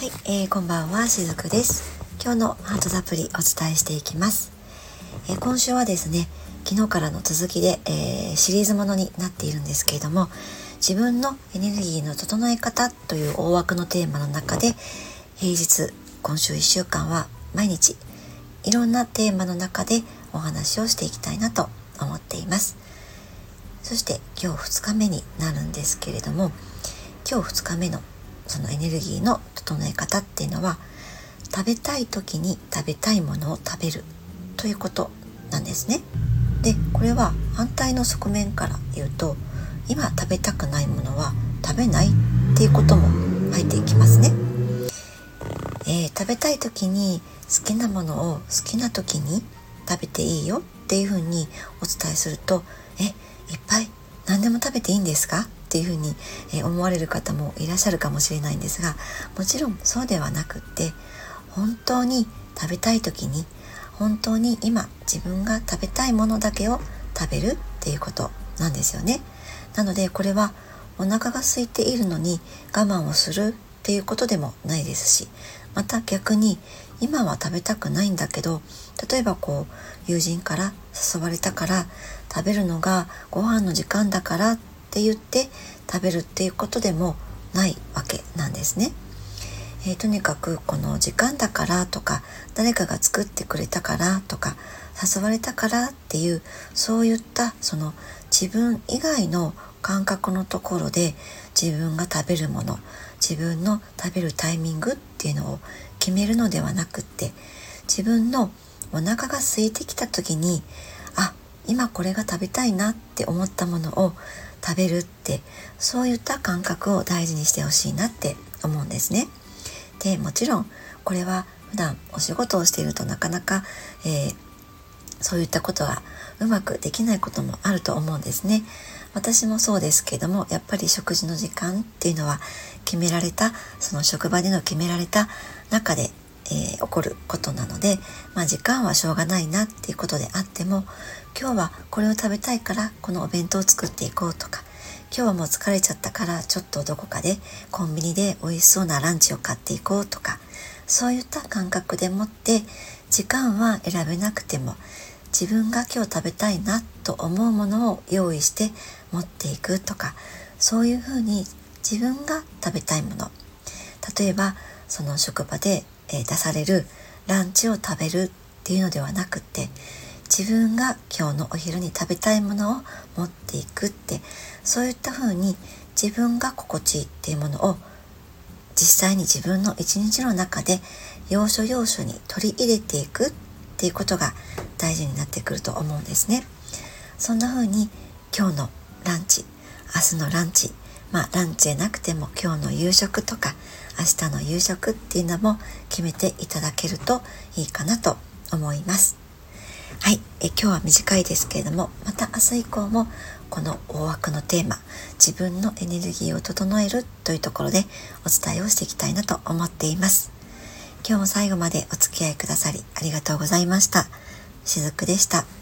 はい、えー、こんばんはしずくです。今日のハートサプリお伝えしていきます、えー、今週はですね昨日からの続きで、えー、シリーズものになっているんですけれども自分のエネルギーの整え方という大枠のテーマの中で平日今週1週間は毎日いろんなテーマの中でお話をしていきたいなと思っています。そして今日2日目になるんですけれども今日2日目のそのエネルギーの整え方っていうのは食べたい時に食べたいものを食べるということなんですね。でこれは反対の側面から言うと今食べたくないものは食べないっていうことも入っていきますね。えー、食べたい時に好きなものを好きな時に食べていいよっていうふうにお伝えするとえいっぱい何でも食べていいんですか？っていうふうに、え思われる方もいらっしゃるかもしれないんですがもちろんそうではなくって本当に食べたい時に本当に今自分が食べたいものだけを食べるっていうことなんですよね。なのでこれはお腹が空いているのに我慢をするっていうことでもないですしまた逆に今は食べたくないんだけど例えばこう友人から誘われたから食べるのがご飯の時間だからってって言って食べるっていうことでもないわけなんですね。えー、とにかくこの時間だからとか誰かが作ってくれたからとか誘われたからっていうそういったその自分以外の感覚のところで自分が食べるもの自分の食べるタイミングっていうのを決めるのではなくって自分のお腹が空いてきた時にあ今これが食べたいなって思ったものを食べるってそういった感覚を大事にしてほしいなって思うんですね。でもちろんこれは普段お仕事をしているとなかなか、えー、そういったことがうまくできないこともあると思うんですね。私もそうですけどもやっぱり食事の時間っていうのは決められたその職場での決められた中で、えー、起こることなので、まあ、時間はしょうがないなっていうことであっても今日はこれを食べたいからこのお弁当を作っていこうとか今日はもう疲れちゃったからちょっとどこかでコンビニで美味しそうなランチを買っていこうとかそういった感覚でもって時間は選べなくても自分が今日食べたいなと思うものを用意して持っていくとかそういうふうに自分が食べたいもの。例えばその職場で、え出されるランチを食べるっていうのではなくて自分が今日のお昼に食べたいものを持っていくってそういったふうに自分が心地いいっていうものを実際に自分の一日の中で要所要所に取り入れていくっていうことが大事になってくると思うんですね。そんな風に今日のランチ明日のランチまあランチでなくても今日の夕食とか明日の夕食っていうのも決めていただけるといいかなと思います。はい、え今日は短いですけれどもまた明日以降もこの大枠のテーマ自分のエネルギーを整えるというところでお伝えをしていきたいなと思っています今日も最後までお付き合いくださりありがとうございましたしずくでした。